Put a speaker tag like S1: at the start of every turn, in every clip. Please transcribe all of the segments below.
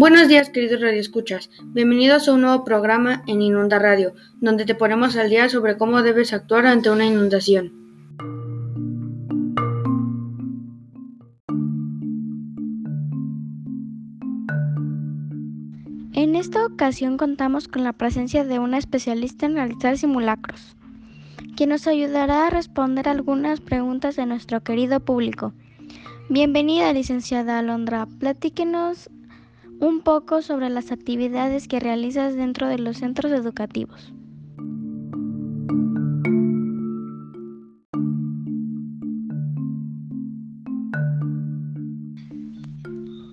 S1: Buenos días, queridos radioescuchas. Bienvenidos a un nuevo programa en Inunda Radio, donde te ponemos al día sobre cómo debes actuar ante una inundación.
S2: En esta ocasión contamos con la presencia de una especialista en realizar simulacros, quien nos ayudará a responder algunas preguntas de nuestro querido público. Bienvenida, licenciada Alondra. Platíquenos un poco sobre las actividades que realizas dentro de los centros educativos.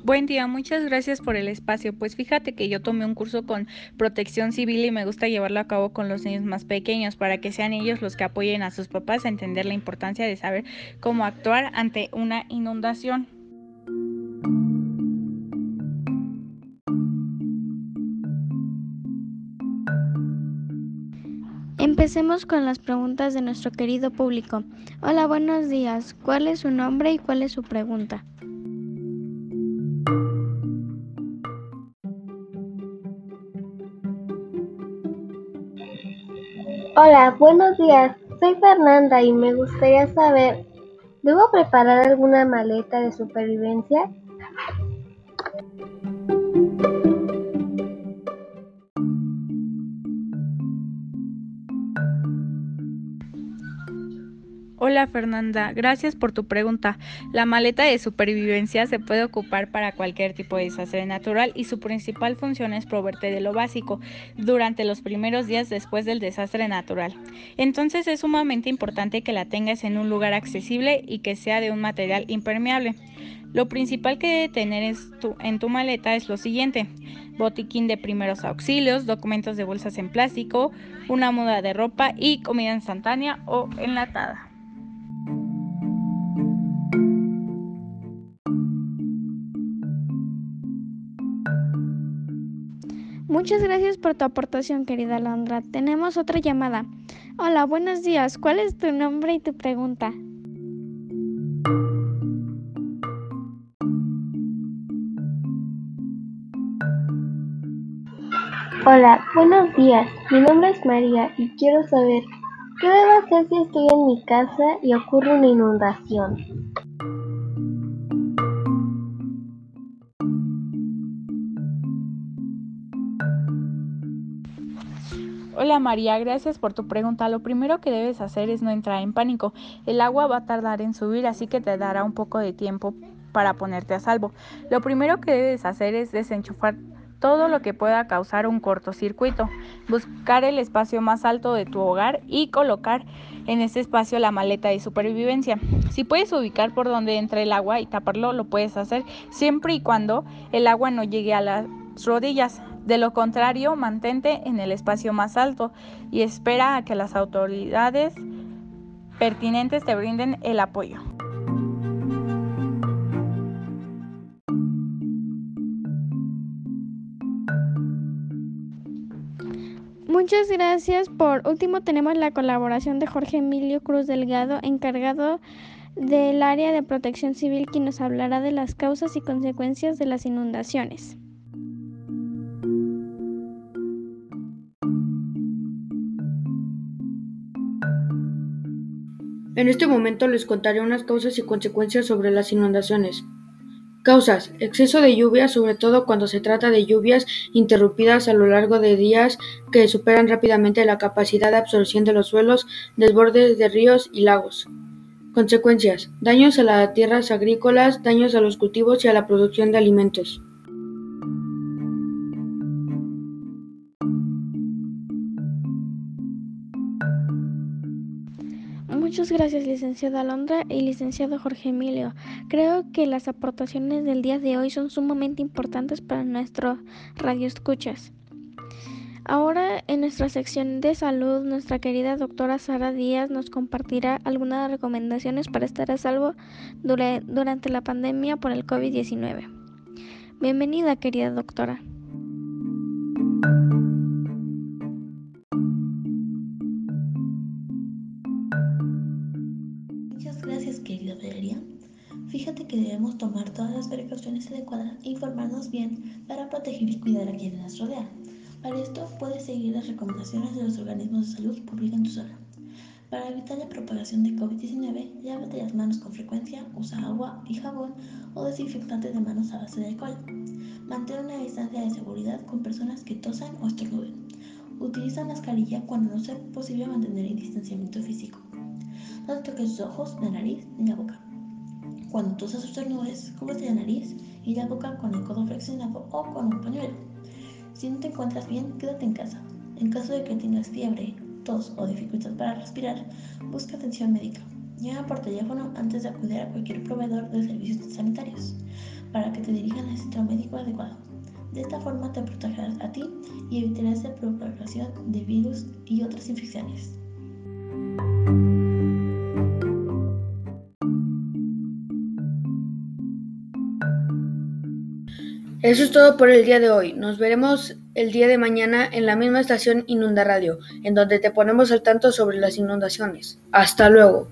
S3: Buen día, muchas gracias por el espacio. Pues fíjate que yo tomé un curso con protección civil y me gusta llevarlo a cabo con los niños más pequeños para que sean ellos los que apoyen a sus papás a entender la importancia de saber cómo actuar ante una inundación.
S2: Empecemos con las preguntas de nuestro querido público. Hola, buenos días. ¿Cuál es su nombre y cuál es su pregunta?
S4: Hola, buenos días. Soy Fernanda y me gustaría saber, ¿debo preparar alguna maleta de supervivencia?
S3: Hola Fernanda, gracias por tu pregunta. La maleta de supervivencia se puede ocupar para cualquier tipo de desastre natural y su principal función es proveerte de lo básico durante los primeros días después del desastre natural. Entonces es sumamente importante que la tengas en un lugar accesible y que sea de un material impermeable. Lo principal que debe tener en tu maleta es lo siguiente. Botiquín de primeros auxilios, documentos de bolsas en plástico, una muda de ropa y comida instantánea o enlatada.
S2: Muchas gracias por tu aportación, querida Londra. Tenemos otra llamada. Hola, buenos días. ¿Cuál es tu nombre y tu pregunta?
S4: Hola, buenos días. Mi nombre es María y quiero saber qué debo hacer si estoy en mi casa y ocurre una inundación.
S3: Hola María, gracias por tu pregunta. Lo primero que debes hacer es no entrar en pánico. El agua va a tardar en subir, así que te dará un poco de tiempo para ponerte a salvo. Lo primero que debes hacer es desenchufar todo lo que pueda causar un cortocircuito, buscar el espacio más alto de tu hogar y colocar en ese espacio la maleta de supervivencia. Si puedes ubicar por donde entra el agua y taparlo, lo puedes hacer siempre y cuando el agua no llegue a las rodillas. De lo contrario, mantente en el espacio más alto y espera a que las autoridades pertinentes te brinden el apoyo.
S2: Muchas gracias. Por último tenemos la colaboración de Jorge Emilio Cruz Delgado, encargado del área de protección civil, quien nos hablará de las causas y consecuencias de las inundaciones.
S1: En este momento les contaré unas causas y consecuencias sobre las inundaciones. Causas: exceso de lluvia, sobre todo cuando se trata de lluvias interrumpidas a lo largo de días que superan rápidamente la capacidad de absorción de los suelos, desbordes de ríos y lagos. Consecuencias: daños a las tierras agrícolas, daños a los cultivos y a la producción de alimentos.
S2: Muchas gracias, licenciada Alondra y licenciado Jorge Emilio. Creo que las aportaciones del día de hoy son sumamente importantes para nuestro radio escuchas. Ahora, en nuestra sección de salud, nuestra querida doctora Sara Díaz nos compartirá algunas recomendaciones para estar a salvo durante la pandemia por el COVID-19. Bienvenida, querida doctora.
S5: Que debemos tomar todas las precauciones adecuadas e informarnos bien para proteger y cuidar a quienes nos rodean. Para esto puedes seguir las recomendaciones de los organismos de salud pública en tu zona. Para evitar la propagación de COVID-19, lávate las manos con frecuencia, usa agua y jabón o desinfectante de manos a base de alcohol. Mantén una distancia de seguridad con personas que tosan o estornuden. Utiliza mascarilla cuando no sea posible mantener el distanciamiento físico. No toques los ojos, la nariz ni la boca. Cuando tosas o estornudes, cúbrete la nariz y la boca con el codo flexionado o con un pañuelo. Si no te encuentras bien, quédate en casa. En caso de que tengas fiebre, tos o dificultad para respirar, busca atención médica. Llama por teléfono antes de acudir a cualquier proveedor de servicios sanitarios para que te dirijan al centro médico adecuado. De esta forma te protegerás a ti y evitarás la propagación de virus y otras infecciones.
S1: Eso es todo por el día de hoy. Nos veremos el día de mañana en la misma estación Inunda Radio, en donde te ponemos al tanto sobre las inundaciones. Hasta luego.